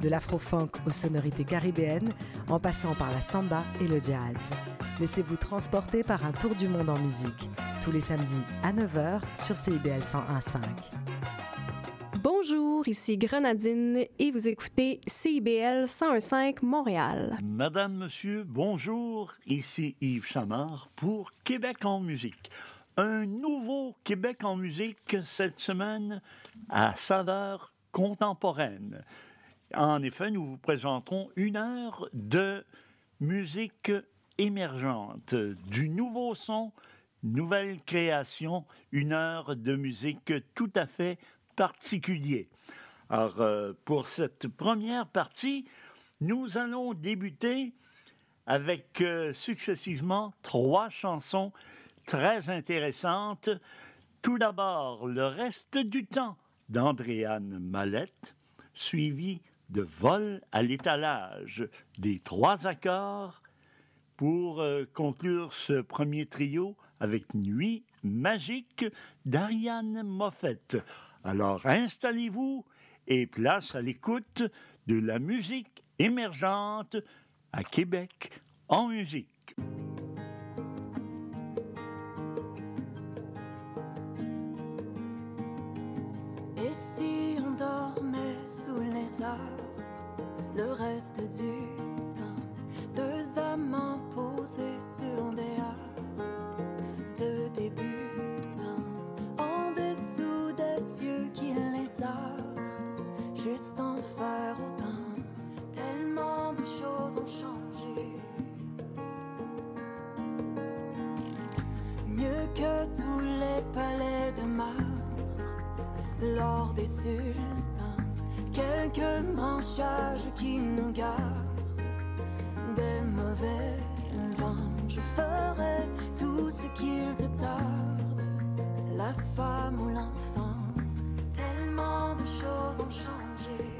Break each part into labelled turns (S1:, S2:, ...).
S1: de l'afro-funk aux sonorités caribéennes, en passant par la samba et le jazz. Laissez-vous transporter par un tour du monde en musique, tous les samedis à 9h sur CIBL 101.5.
S2: Bonjour, ici Grenadine et vous écoutez CIBL 101.5 Montréal.
S3: Madame, Monsieur, bonjour, ici Yves Chamard pour Québec en musique. Un nouveau Québec en musique cette semaine à saveur contemporaine. En effet, nous vous présenterons une heure de musique émergente, du nouveau son, nouvelle création, une heure de musique tout à fait particulier. Alors, euh, pour cette première partie, nous allons débuter avec euh, successivement trois chansons très intéressantes. Tout d'abord, le reste du temps d'Andréane Mallette, suivi de Vol à l'étalage des trois accords pour euh, conclure ce premier trio avec Nuit magique d'Ariane Moffett. Alors installez-vous et place à l'écoute de la musique émergente à Québec en musique.
S4: Sous les arbres le reste du temps, deux amants posés sur des arbres de début en dessous des cieux qui les a, juste en faire autant, tellement de choses ont changé. Mieux que tous les palais de marbre, lors des sultans, quelques branchages qui nous gardent des mauvais vents. Je ferai tout ce qu'il te tarde, la femme ou l'enfant. Tellement de choses ont changé.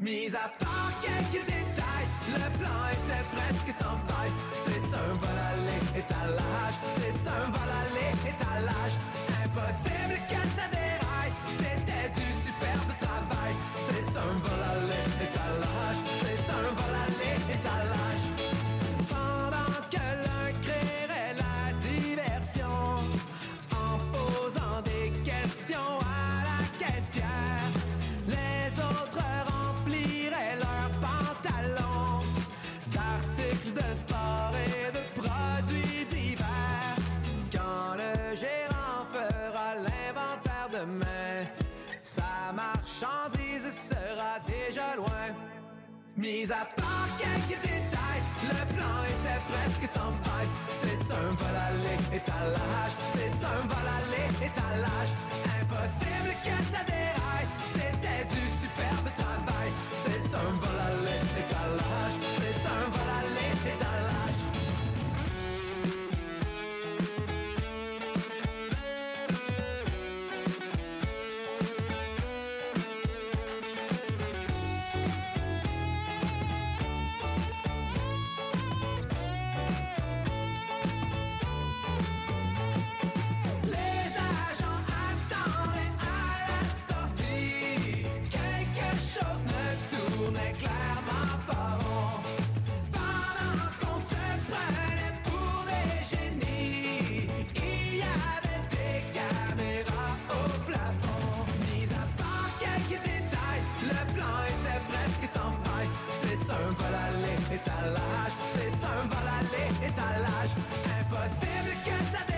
S5: Mis à part quelques détails, le plan était presque sans faille. C'est un vol aller étalage, c'est un vol aller étalage. Impossible que ça déraille, c'était du superbe travail. C'est un vol aller étalage, c'est un vol aller étalage. De sport et de produits divers. Quand le gérant fera l'inventaire demain, sa marchandise sera déjà loin. Mis à part quelques détails, le plan était presque sans faille. C'est un vol aller étalage, c'est un vol aller étalage. Impossible que ça Aller étalage, c'est un aller étalage. Impossible que ça déraille,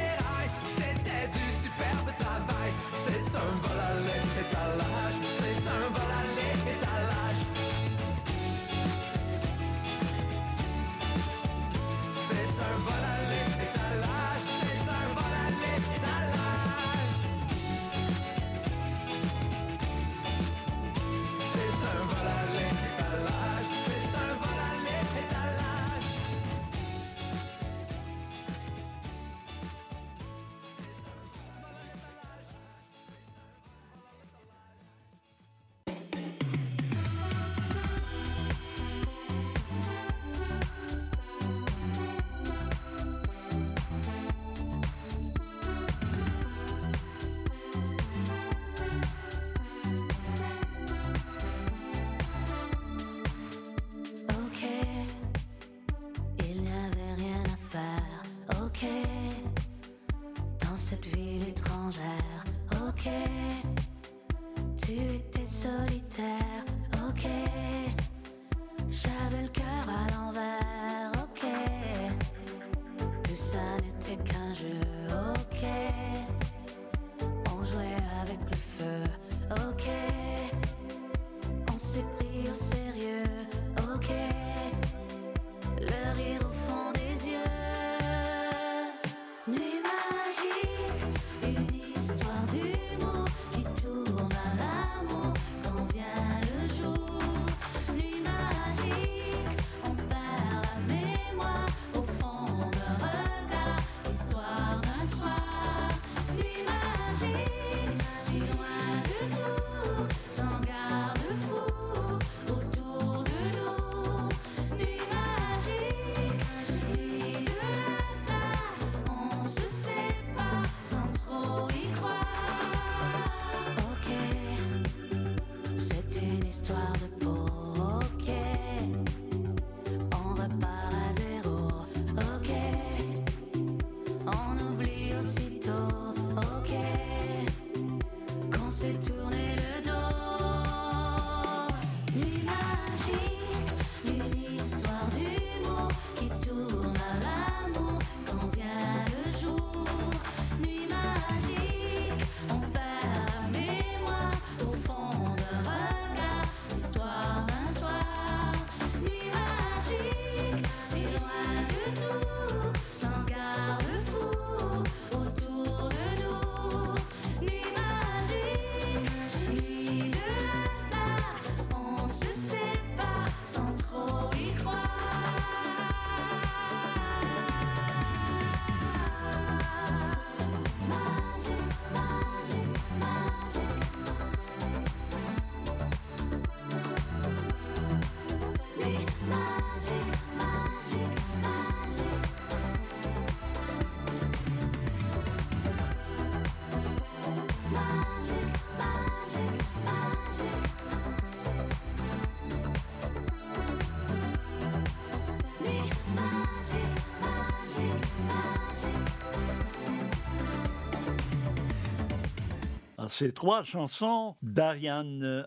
S3: ces trois chansons d'Ariane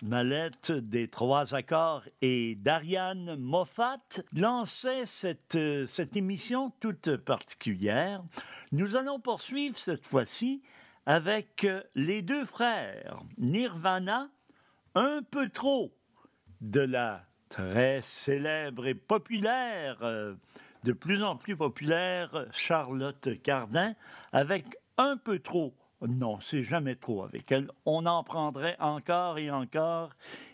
S3: Mallette des Trois Accords et d'Ariane Moffat lançaient cette, euh, cette émission toute particulière. Nous allons poursuivre cette fois-ci avec euh, les deux frères Nirvana, un peu trop de la très célèbre et populaire, euh, de plus en plus populaire Charlotte Cardin, avec un peu trop non, c'est jamais trop avec elle. On en prendrait encore et encore.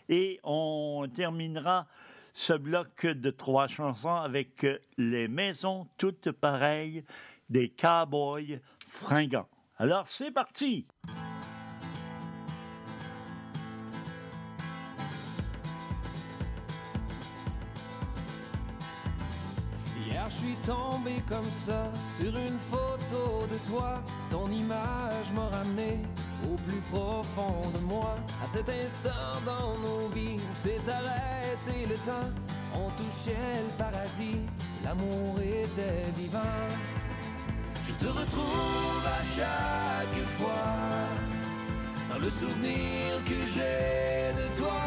S3: Et on terminera ce bloc de trois chansons avec les maisons toutes pareilles des cowboys fringants. Alors c'est parti!
S5: Tombé comme ça sur une photo de toi. Ton image m'a ramené au plus profond de moi. À cet instant dans nos vies, s'est arrêté le temps. On touchait le paradis, l'amour était vivant. Je te retrouve à chaque fois dans le souvenir que j'ai de toi.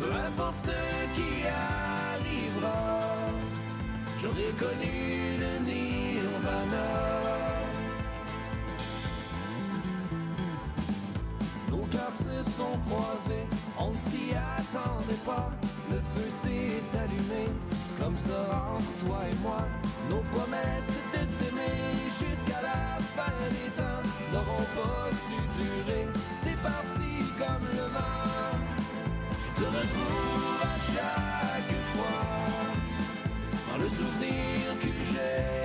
S5: Peu importe ce qui arrivera j'aurais connu le nirvana. Nos cœurs se sont croisés, on ne s'y attendait pas. Le feu s'est allumé, comme ça entre toi et moi. Nos promesses de s'aimer jusqu'à la fin des temps n'auront pas su durer. T'es parti comme le vent, je te retrouve à chaque le souvenir que j'ai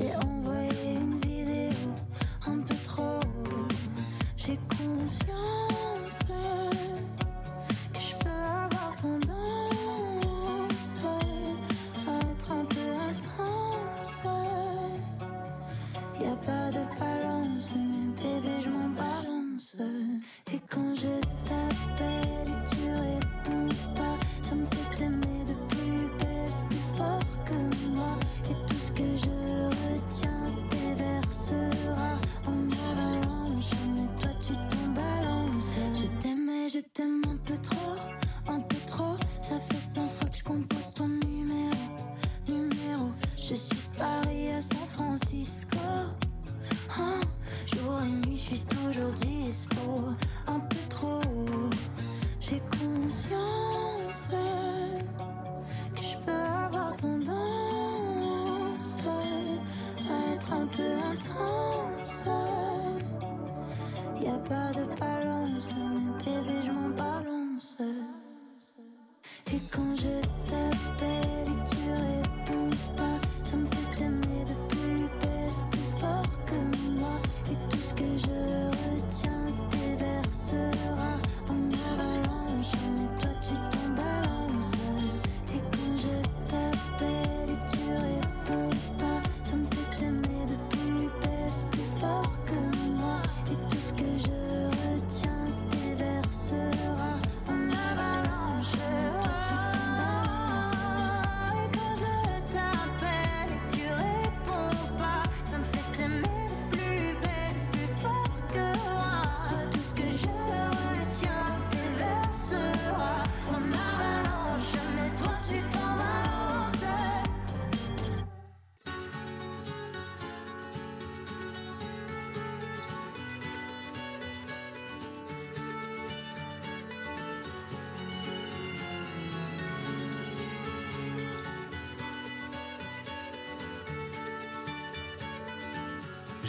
S6: Je t'ai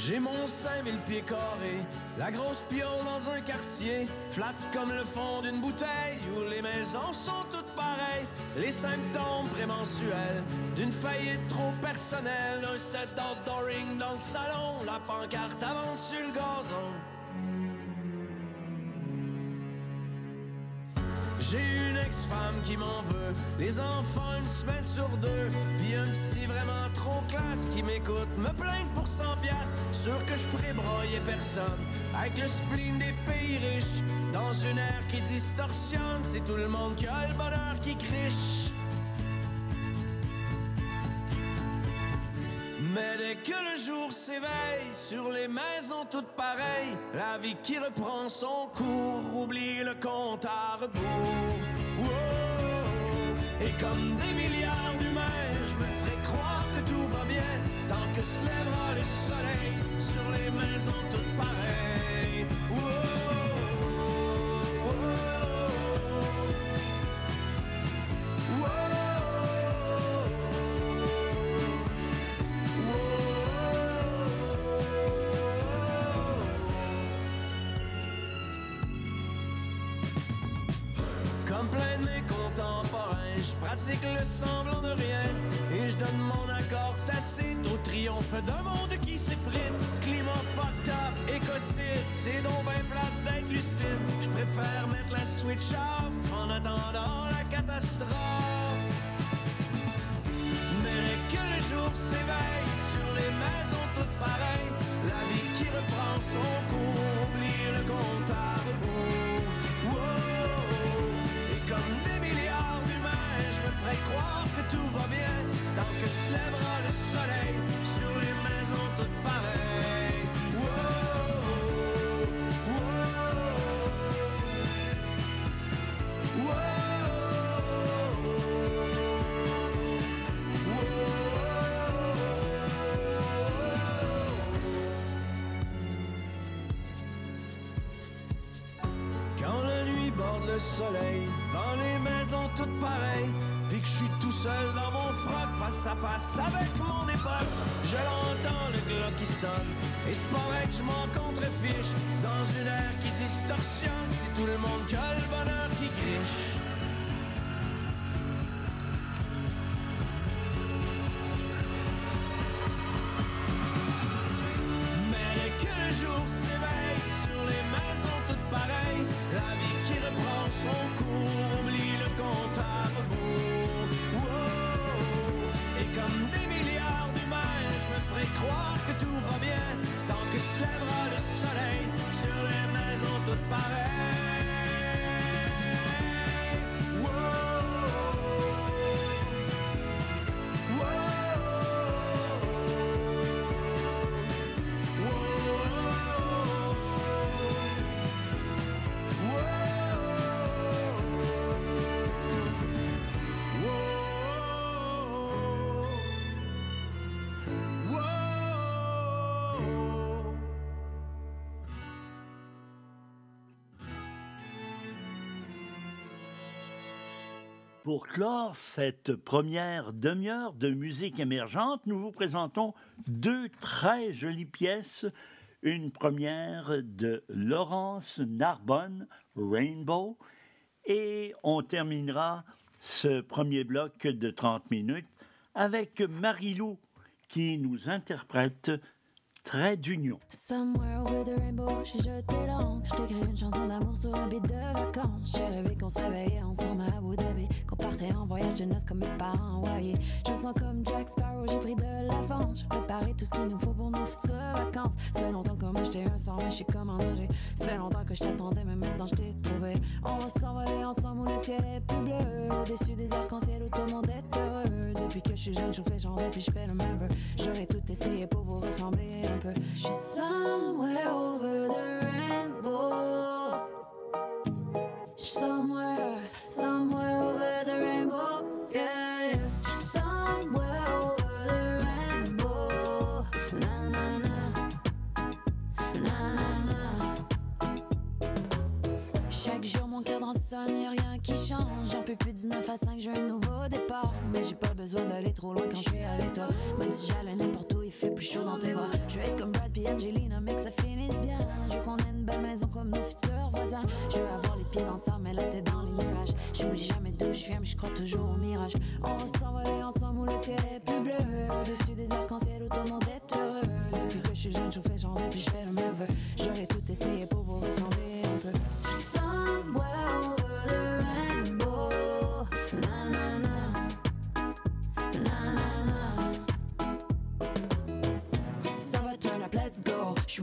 S6: J'ai
S7: mon 5000 pieds carrés, la grosse pion dans un quartier, flat comme le fond d'une bouteille, où les maisons sont toutes pareilles. Les symptômes prémensuels d'une faillite trop personnelle, un set d'outdooring dans le salon, la pancarte avance sur le gazon. Qui m'en veut, les enfants une semaine sur deux, puis un psy vraiment trop classe qui m'écoute, me plaindre pour 100 piastres, sûr que je ferai broyer personne, avec le spleen des pays riches, dans une ère qui distorsionne, c'est tout le monde qui a le bonheur qui criche. Mais dès que le jour s'éveille sur les maisons toutes pareilles, la vie qui reprend son cours, oublie le compte à rebours. Et comme des milliards d'humains, je me ferai croire que tout va bien tant que se lèvera le soleil sur les maisons toutes pareilles. D'un monde qui s'effrite. Climat fucked écocide, c'est donc ben plate d'être lucide. Je préfère mettre la switch off en attendant la catastrophe. Mais que le jour s'éveille sur les maisons toutes pareilles, la vie qui reprend son cours oublie le compte à rebours. Je me ferai croire que tout va bien tant que se lèvera le soleil sur les maisons toutes pareilles. Seul dans mon froc, face à face avec mon époque, je l'entends le glas qui sonne, et c'est pas vrai que je m'en contrefiche, dans une ère qui distorsionne, c'est tout le monde qui a le bonheur qui criche.
S3: Pour clore cette première demi-heure de musique émergente, nous vous présentons deux très jolies pièces. une première de Laurence Narbonne, Rainbow, et on terminera ce premier bloc de 30 minutes avec Marilou qui nous interprète Trait d'union.
S6: Somewhere over the rainbow, j'ai jeté l'encre. J't'écris une chanson d'amour sur un beat de vacances. J'ai rêvé qu'on se réveillait ensemble à Abu Dhabi. Qu'on partait en voyage de noces comme mes parents envoyés. Je sens comme Jack Sparrow, j'ai pris de l'avance. J'ai préparé tout ce qu'il nous faut pour nos futures vacances. Ça fait longtemps que moi j'étais un sort, mais je sais comment nager. Ça fait longtemps que je t'attendais, mais maintenant je t'ai trouvé. On va s'envoler ensemble où le ciel est plus bleu. Au-dessus des arcs-en-ciel où tout le monde est heureux. Depuis que je suis jeune, je fais genre puis je fais le même. J'aurais tout essayé pour vous ressembler un peu. Je suis somewhere over the rainbow. Somewhere, somewhere over the rainbow. Yeah, yeah. Chaque jour mon cadran sonne, J'en peux plus du 9 à 5, j'ai un nouveau départ. Mais j'ai pas besoin d'aller trop loin quand je suis avec toi. Même si j'allais n'importe où, il fait plus chaud dans tes bras. Je veux être comme Brad puis Angelina, mais que ça finisse bien. Je veux qu'on ait une belle maison comme nos futurs voisins. Je veux avoir les pieds dans ça, mais la tête dans les nuages. J'oublie jamais d'où je viens, mais je crois toujours au mirage. On va s'envoler ensemble où le ciel est plus bleu. Au-dessus des arcs-en-ciel où tout le monde est heureux. Depuis que je suis jeune, je fais chanter, puis je fais le même. J'aurais tout essayé pour vous ressembler un peu. Somewhere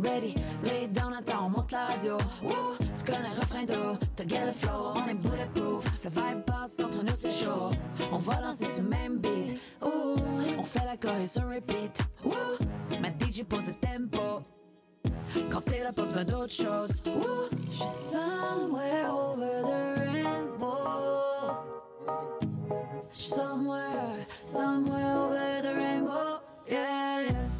S6: ready, lay down, attends, on monte la radio. Woo, tu connais le refrain d'eau, t'as get le flow, on est bulletproof. Le vibe passe entre nous, c'est chaud. On va danser ce même beat. Ouh, on fait la chorus sur repeat. Woo, ma DJ pose le tempo. Quand t'es là, pas besoin d'autre chose. Ouh, j'suis somewhere over the rainbow. Somewhere, somewhere over the rainbow. Yeah, yeah.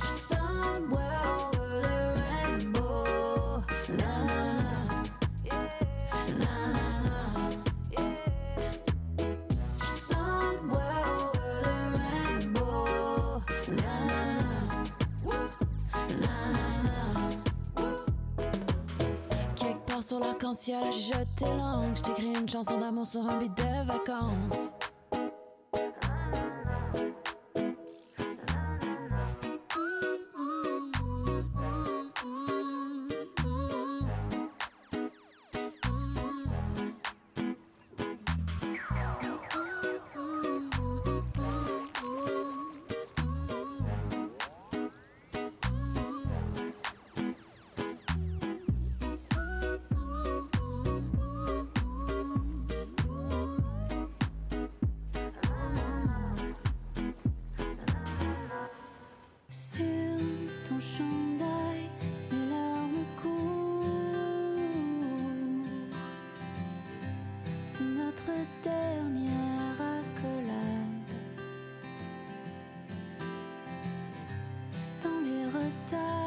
S6: Sur l'arc-en-ciel, j'ai jeté l'encre. J't'écris une chanson d'amour sur un beat de vacances. Les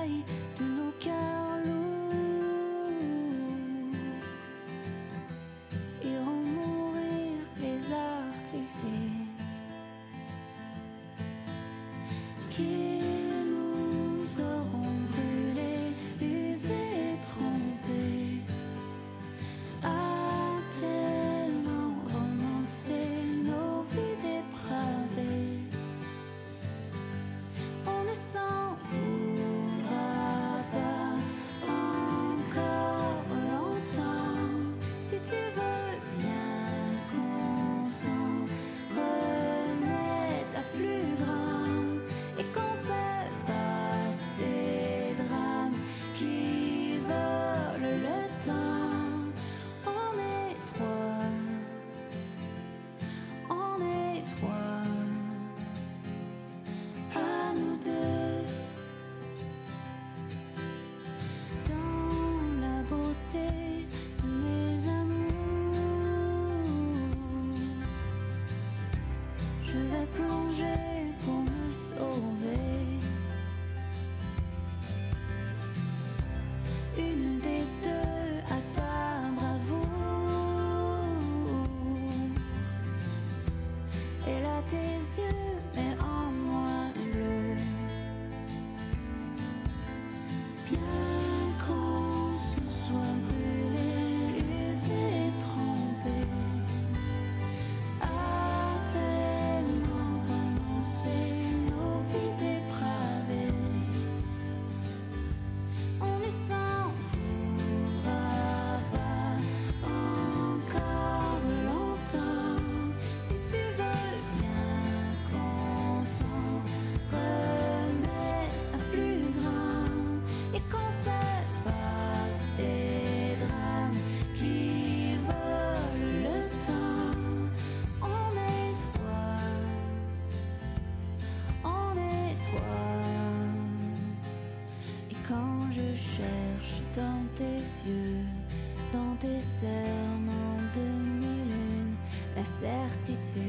S6: la certitude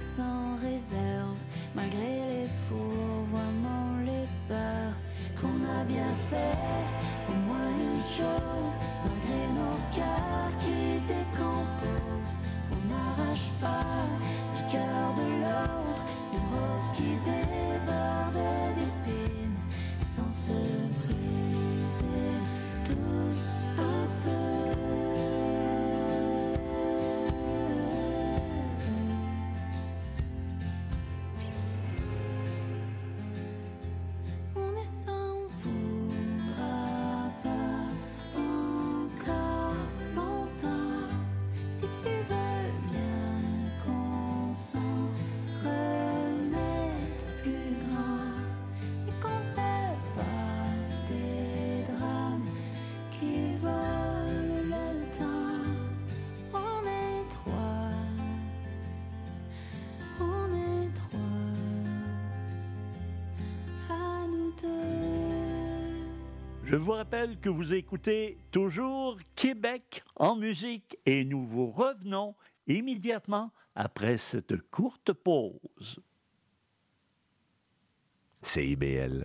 S6: sans réserve, malgré les fourvoiements, les peurs qu'on a bien fait.
S3: Je vous rappelle que vous écoutez toujours Québec en musique et nous vous revenons immédiatement après cette courte pause.
S8: CIBL.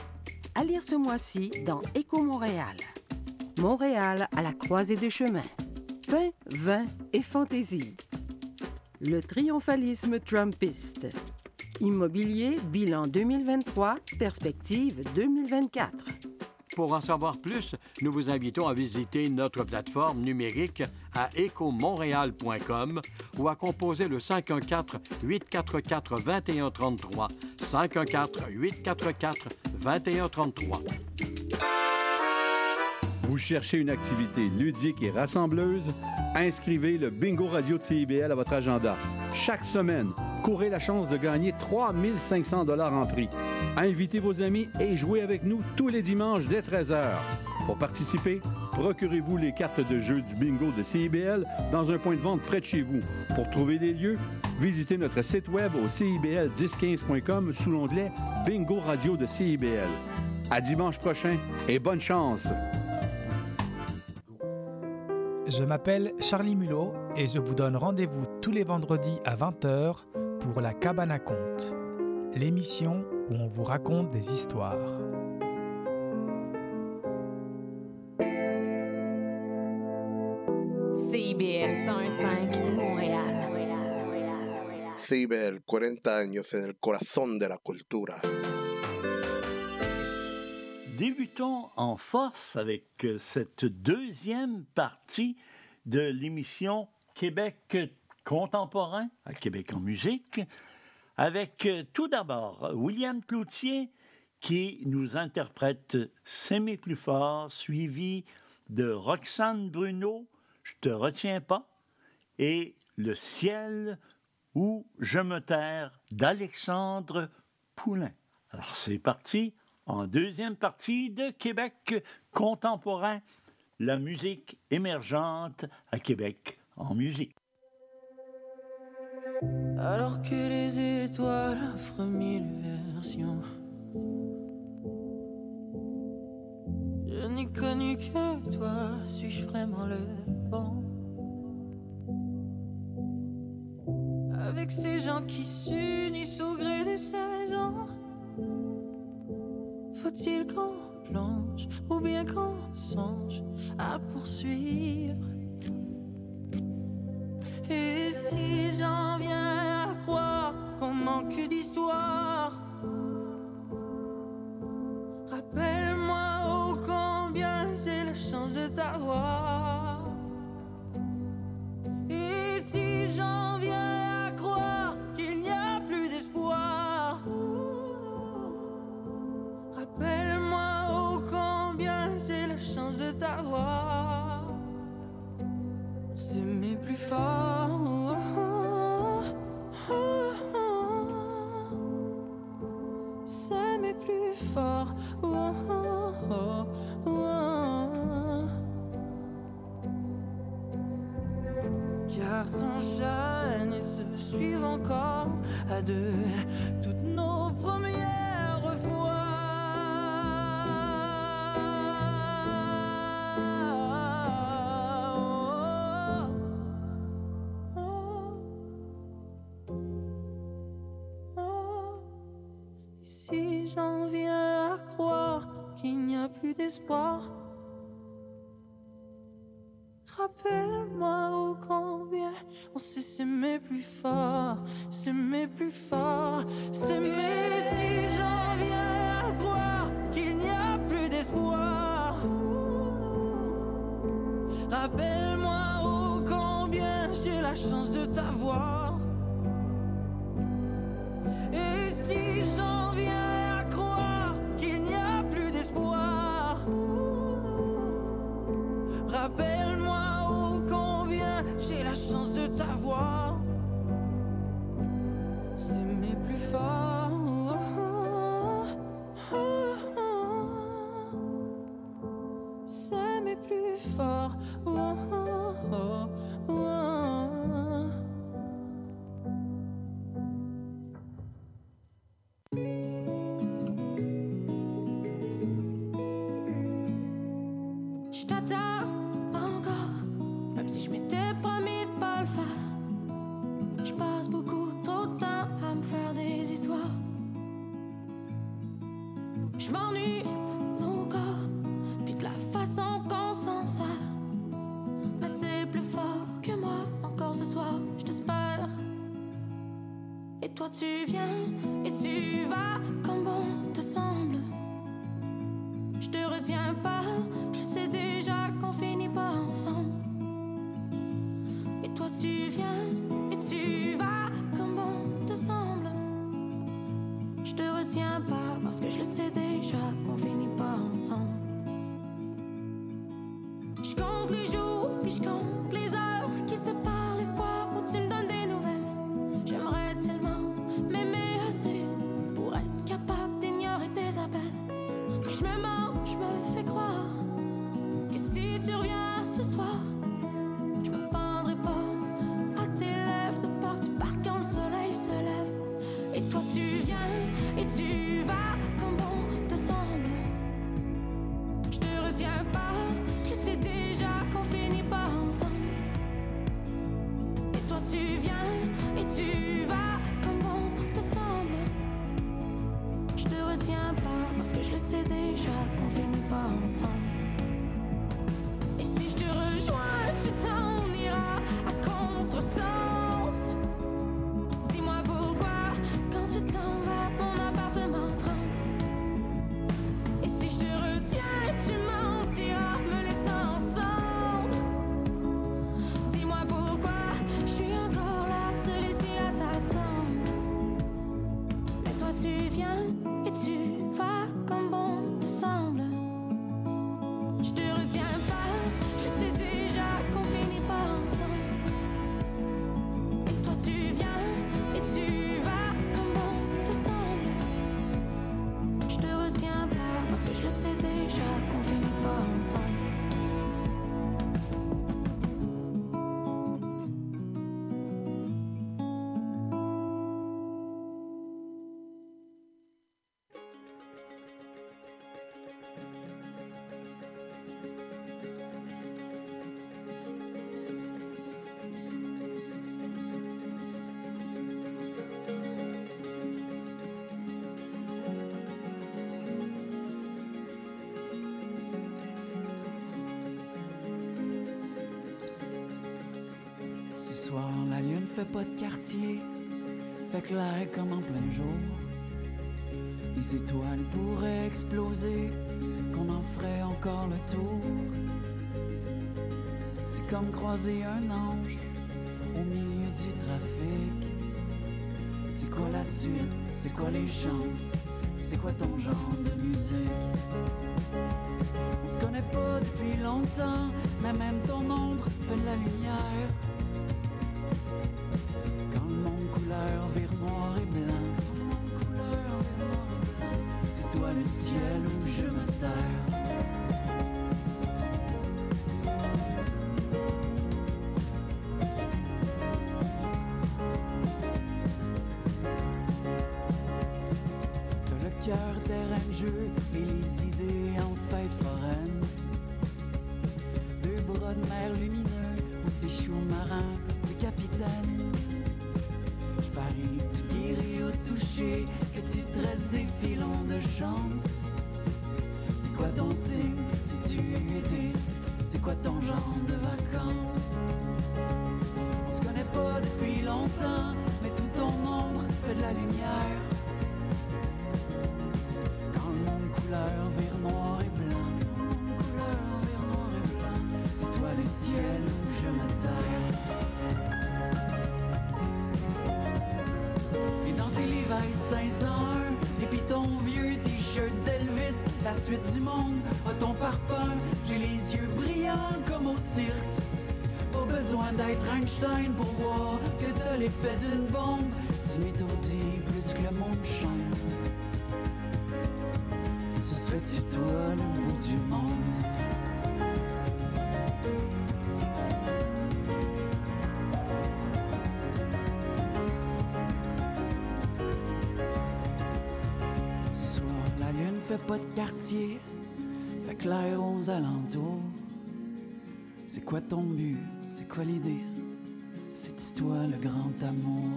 S9: À lire ce mois-ci dans Éco Montréal. Montréal à la croisée des chemins. Pain, vin et fantaisie. Le triomphalisme trumpiste. Immobilier, bilan 2023, perspective 2024.
S10: Pour en savoir plus, nous vous invitons à visiter notre plateforme numérique à écomontréal.com ou à composer le 514-844-2133. 514-844-2133.
S11: Vous cherchez une activité ludique et rassembleuse? Inscrivez le Bingo Radio de CIBL à votre agenda. Chaque semaine, courez la chance de gagner 3500 dollars en prix. Invitez vos amis et jouez avec nous tous les dimanches dès 13h. Pour participer, procurez-vous les cartes de jeu du bingo de CIBL dans un point de vente près de chez vous. Pour trouver des lieux, visitez notre site web au cibl1015.com sous l'onglet Bingo Radio de CIBL. À dimanche prochain et bonne chance!
S12: Je m'appelle Charlie Mulot et je vous donne rendez-vous tous les vendredis à 20h pour La Cabane à Conte, l'émission où on vous raconte des histoires.
S13: CIBL 101.5 Montréal.
S14: CIBL, 40 años en el corazón de la cultura.
S3: Débutons en force avec euh, cette deuxième partie de l'émission Québec contemporain à Québec en musique, avec euh, tout d'abord William Cloutier qui nous interprète S'aimer plus fort, suivi de Roxane Bruno, Je te retiens pas, et Le ciel où je me terre d'Alexandre Poulain. Alors c'est parti en deuxième partie de Québec contemporain, la musique émergente à Québec en musique.
S15: Alors que les étoiles offrent mille versions, je n'ai connu que toi. Suis-je vraiment le Avec ces gens qui s'unissent au gré des saisons, faut-il qu'on plonge ou bien qu'on songe à poursuivre? Et si j'en viens à croire qu'on manque d'histoire, rappelle-moi ô combien j'ai la chance de t'avoir. savoir s'aimer plus fort. S'aimer plus fort.
S16: Car sans gêne, ils se suivent encore à deux. Et
S17: toi tu viens et tu vas comme bon te semble. Je te retiens pas, je sais déjà qu'on finit pas ensemble. Et toi tu viens et tu vas comme bon te semble. Je te retiens pas parce que je le sais déjà qu'on finit pas ensemble. Je compte les jours puis je compte les heures. pas de
S8: quartier, fait clair comme en plein jour. Les étoiles pourraient exploser, qu'on en ferait encore le tour. C'est comme croiser un ange au milieu du trafic. C'est quoi la suite? C'est quoi les chances? C'est quoi ton genre de musique? On se connaît pas depuis longtemps, mais même ton ombre fait de la lumière. D'être Einstein pour voir que t'as l'effet d'une bombe. Tu m'étourdis plus que le monde chante. Ce serait-tu toi le bout du monde? Ce soir, la lune fait pas de quartier, fait clair aux alentours. C'est quoi ton but? Quoi l'idée? C'est toi le grand amour?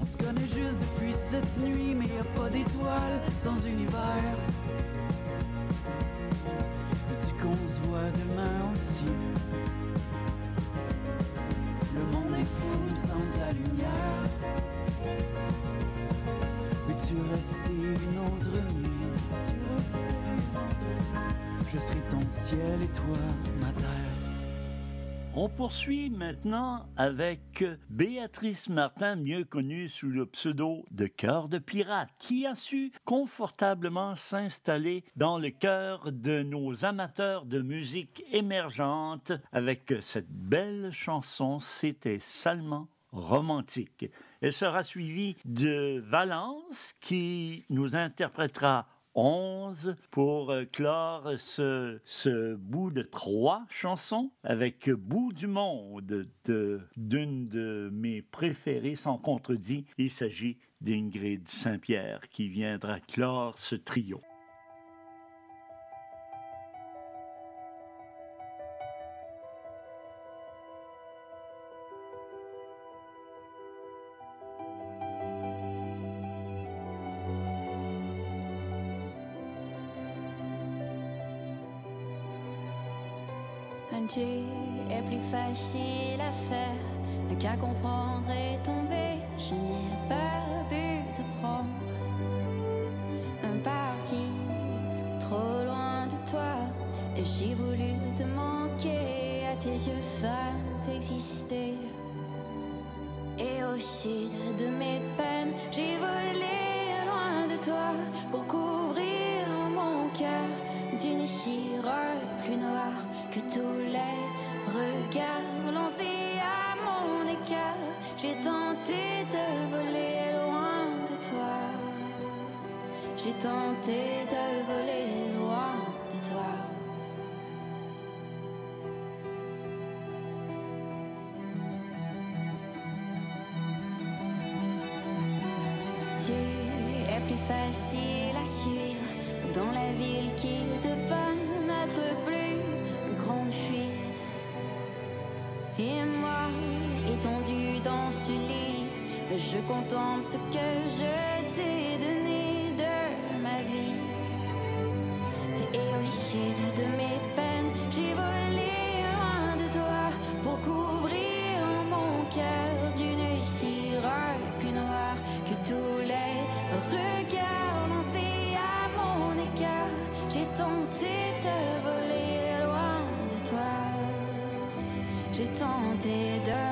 S8: On se connaît juste depuis cette nuit, mais y a pas d'étoiles sans univers. Veux-tu qu'on se voit demain aussi? Le monde est fou sans ta lumière. Veux-tu rester une autre nuit? Je serai ton ciel et toi ma terre.
S6: On poursuit maintenant avec Béatrice Martin, mieux connue sous le pseudo de Cœur de Pirate, qui a su confortablement s'installer dans le cœur de nos amateurs de musique émergente avec cette belle chanson C'était salement romantique. Elle sera suivie de Valence qui nous interprétera 11 pour euh, clore ce, bout de trois chansons avec Bout du monde de- d'une de mes préférées sans contredit. Il s'agit d'Ingrid Saint-Pierre qui viendra clore ce trio.
S18: J'ai tenté de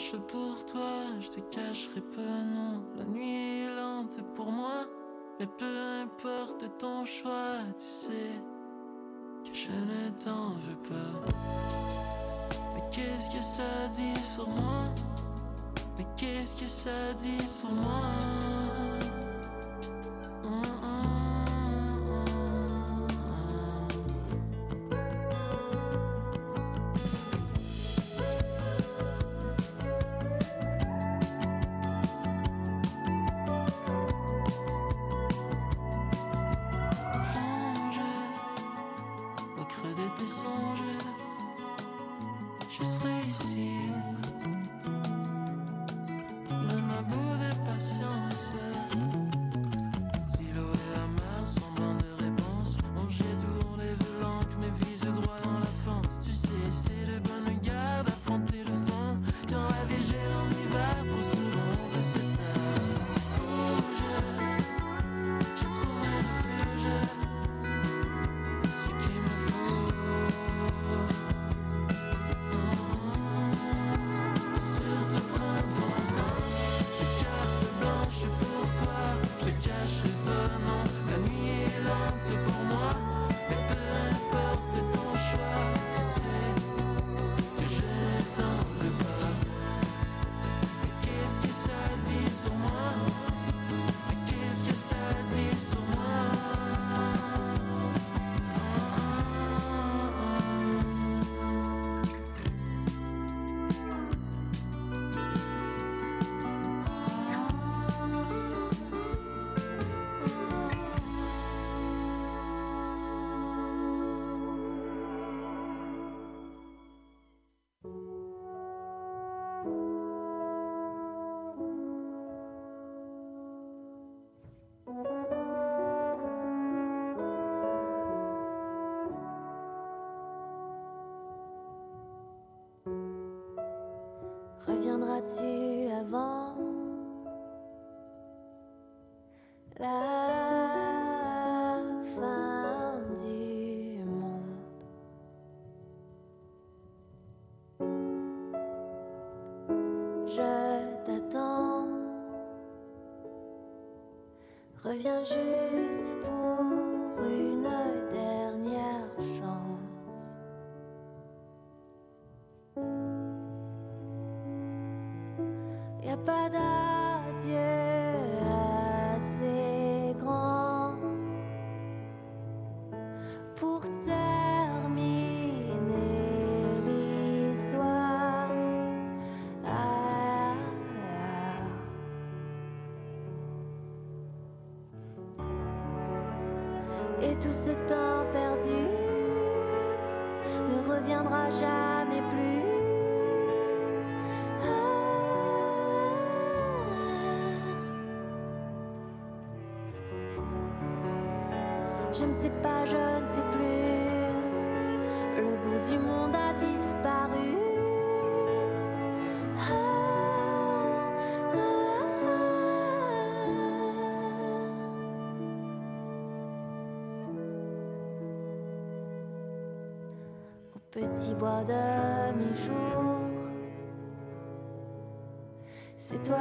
S18: marche pour toi,
S17: je te cacherai peu, non. La nuit est lente pour moi, mais peu importe ton choix, tu sais que je ne t'en veux pas. Mais qu'est-ce que ça dit sur moi? Mais qu'est-ce que ça dit sur moi?
S6: reviendras-tu avant la fin du monde? Je t'attends, reviens juste pour... Je ne sais pas, je ne sais plus. Le bout du monde a disparu. Ah, ah, ah. Petit bois de mes jours, c'est toi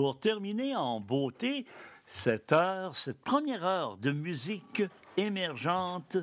S6: pour terminer
S3: en beauté cette heure, cette première heure de musique émergente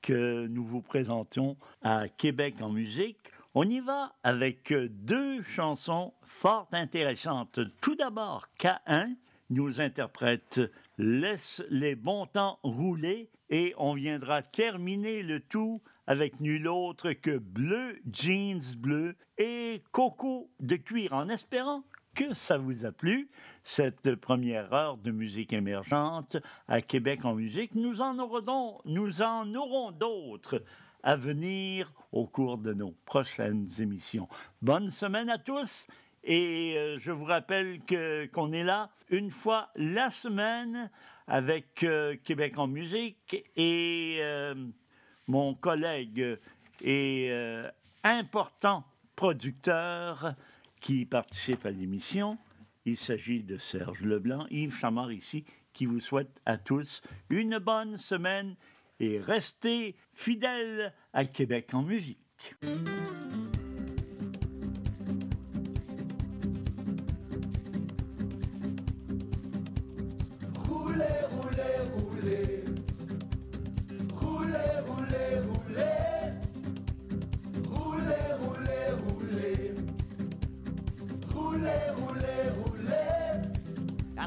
S3: que nous vous présentons à Québec en musique. On y va avec deux chansons fort intéressantes. Tout d'abord, K1 nous interprète Laisse les bons temps rouler et on viendra terminer le tout avec nul autre que Bleu Jeans Bleu et Coco de cuir en espérant que ça vous a plu, cette première heure de musique émergente à Québec en musique. Nous en aurons, d'autres à venir au cours de nos prochaines émissions. Bonne semaine à tous et euh, je vous rappelle qu'on est là une fois la semaine avec euh, Québec en musique et euh, mon collègue et important producteur qui participe à l'émission. Il s'agit de Serge Leblanc, Yves Chamard ici, qui vous souhaite à tous une bonne semaine et restez fidèles à Québec en musique.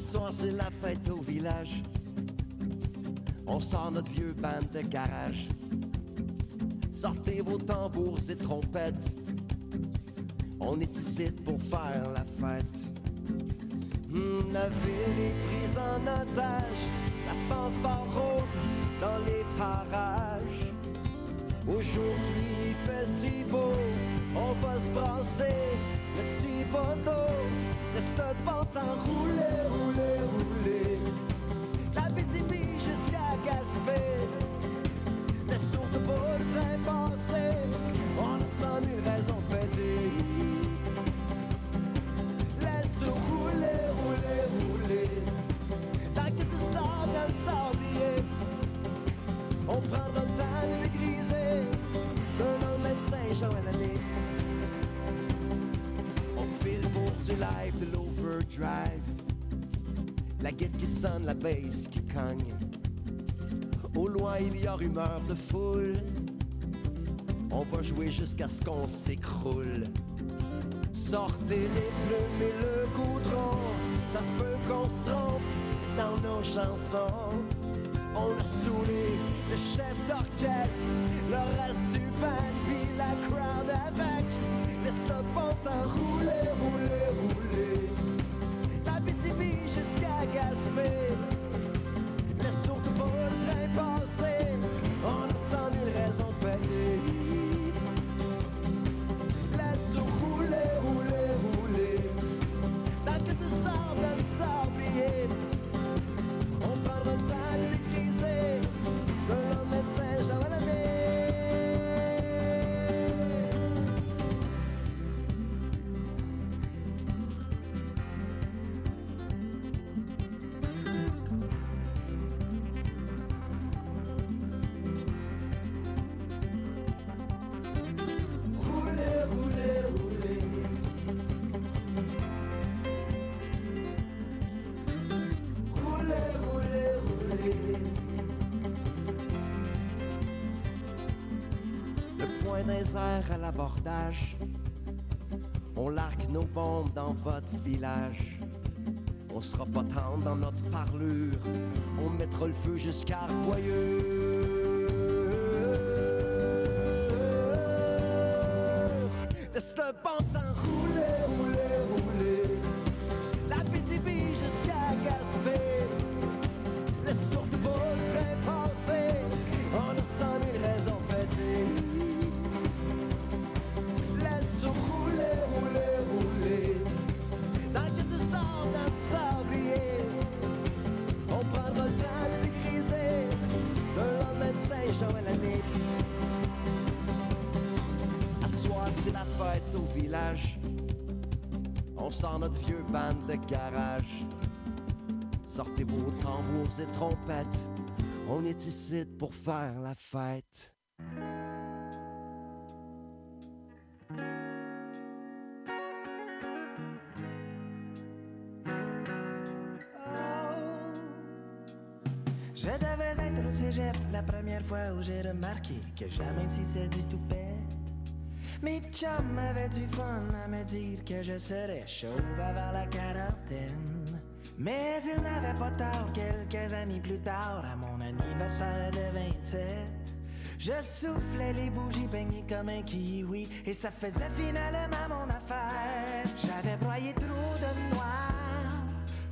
S7: C'est la fête au village. On sort notre vieux band de garage. Sortez vos tambours et trompettes. On est ici pour faire la fête. Hmm, la ville est prise en otage. La fanfare rôde dans les parages. Aujourd'hui, il fait si beau. On va se brasser le petit bateau. Reste pas en rouler, rouler, rouler. La BTB jusqu'à Gaspé. Laisse surtout pas le train passer. On a cent mille raisons La guette qui sonne, la bass qui cogne. Au loin, il y a rumeur de foule. On va jouer jusqu'à ce qu'on s'écroule. Sortez les plumes et le goudron. Ça se peut qu'on se trompe dans nos chansons. On a saoulé le chef d'orchestre, le reste du band, puis la crowd avec. Laisse le bon temps rouler, rouler, rouler. À l'abordage. On largue nos bombes dans votre village. On sera pas dans notre parlure. On mettra le feu jusqu'à Voyeux. Laisse le On sort notre vieux band de garage. Sortez vos tambours et trompettes. On est ici pour faire la fête.
S15: Je devais être au cégep la première fois où j'ai remarqué que jamais si c'est du tout mes chums du fun à me dire que je serais chauve avant la quarantaine. Mais ils n'avaient pas tard quelques années plus tard, à mon anniversaire de 27. Je soufflais les bougies peignées comme un kiwi et ça faisait finalement mon affaire. J'avais broyé trop de noir,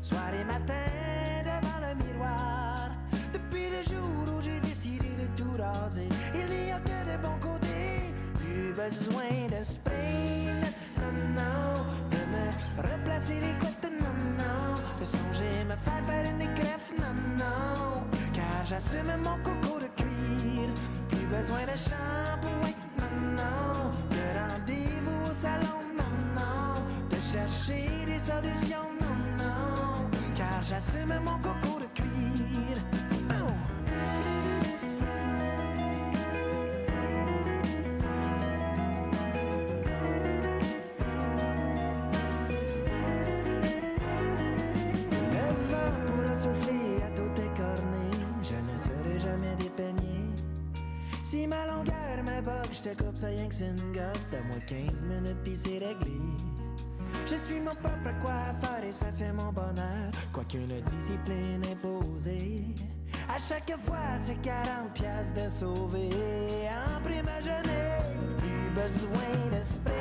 S15: soir et matin devant le miroir. Depuis le jour où j'ai décidé de tout raser, il n'y a que de bons côtés. Besoin de spray, non, non, de me replacer les couettes, non, non, de songer me faire faire une greffe, non, non, car j'assume mon coco de cuir. Plus besoin de shampoing, non, non, de rendez-vous au salon, non, non, de chercher des solutions, non, non, car j'assume mon coco de cuir. Si ma longueur bug, je te coupe ça rien que c'est une gosse moins 15 minutes pis c'est réglé. Je suis mon propre coiffeur et ça fait mon bonheur, quoiqu'une discipline imposée. À chaque fois, c'est 40 piastres de sauver. En prime à jeûner, plus besoin de spray.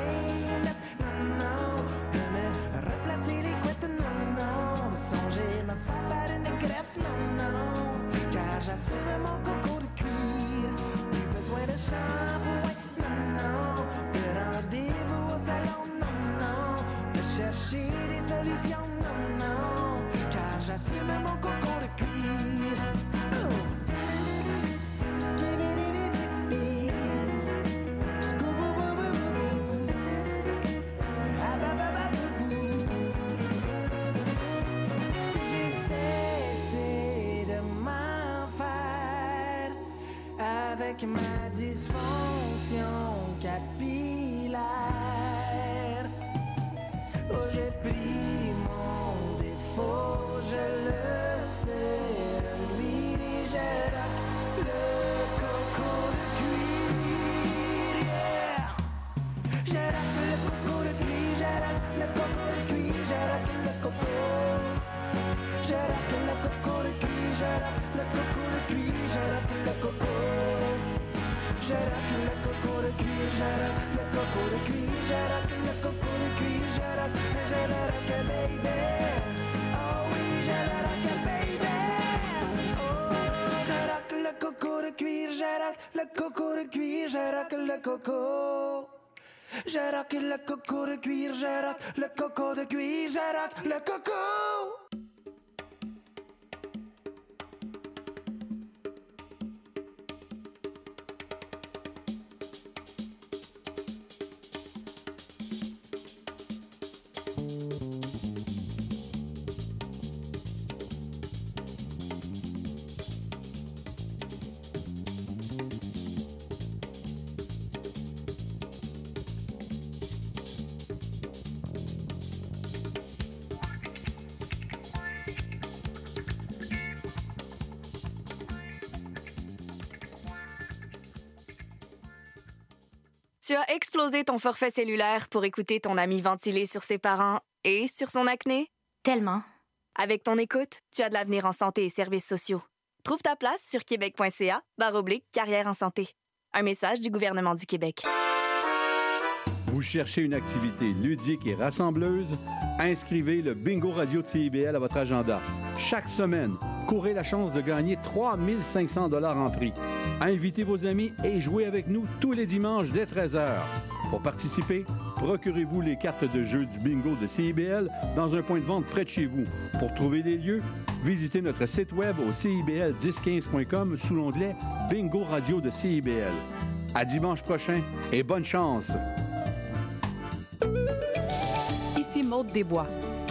S15: Non, non, de me replacer les couettes. Non, non, de songer me faire une greffe. Non, non, car j'assume mon coco shampoing. Non, non, salon. Non, non, des solutions. Non, non, car j'assume mon coco ma dysfonction capillaire. Oh, j'ai pris Rock le coco de cuir, rock le coco de cuir, rock le coco de cuir, le rock baby. Oh oui, rock baby. Oh, rock le coco de cuir, rock le coco de cuir, rock le coco. Rock le coco de cuir, rock le coco de cuir, rock le coco.
S19: Tu as explosé ton forfait cellulaire pour écouter ton ami ventiler sur ses parents et sur son acné? Tellement. Avec ton écoute, tu as de l'avenir en santé et services sociaux. Trouve ta place sur québec.ca barre oblique carrière en santé. Un message du gouvernement du Québec.
S11: Vous cherchez une activité ludique et rassembleuse? Inscrivez le Bingo Radio de CIBL à votre agenda. Chaque semaine, courez la chance de gagner 3500 dollars en prix. Invitez vos amis et jouez avec nous tous les dimanches dès 13h. Pour participer, procurez-vous les cartes de jeu du bingo de CIBL dans un point de vente près de chez vous. Pour trouver les lieux, visitez notre site web au cibl1015.com sous l'onglet Bingo Radio de CIBL. À dimanche prochain et bonne chance!
S20: Ici Maude Desbois.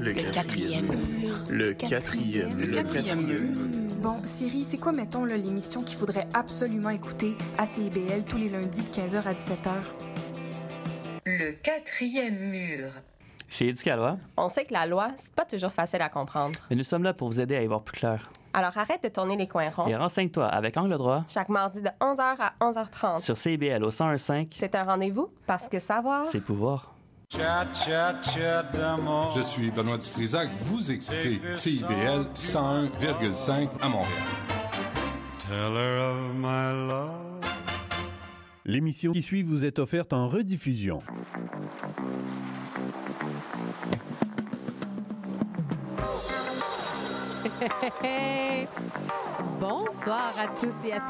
S21: Le quatrième mur.
S22: Le quatrième.
S21: Le quatrième mur.
S23: Bon, Siri, c'est quoi, mettons, là, l'émission qu'il faudrait absolument écouter à CIBL tous les lundis de 15h à 17h?
S24: Le quatrième mur.
S25: Chez Éducalois,
S26: On sait que la loi, c'est pas toujours facile à comprendre.
S25: et nous sommes là pour vous aider à y voir plus clair.
S26: Alors arrête de tourner les coins ronds.
S25: Et renseigne-toi avec Angle droit
S26: Chaque mardi de 11h à 11h30.
S25: sur CBL au 1015,
S26: C'est un rendez-vous parce que savoir.
S25: c'est pouvoir.
S27: Je suis Benoît Dutrisac. Vous écoutez CIBL 101,5 à Montréal.
S28: L'émission qui suit vous est offerte en rediffusion.
S2: Bonsoir à tous et à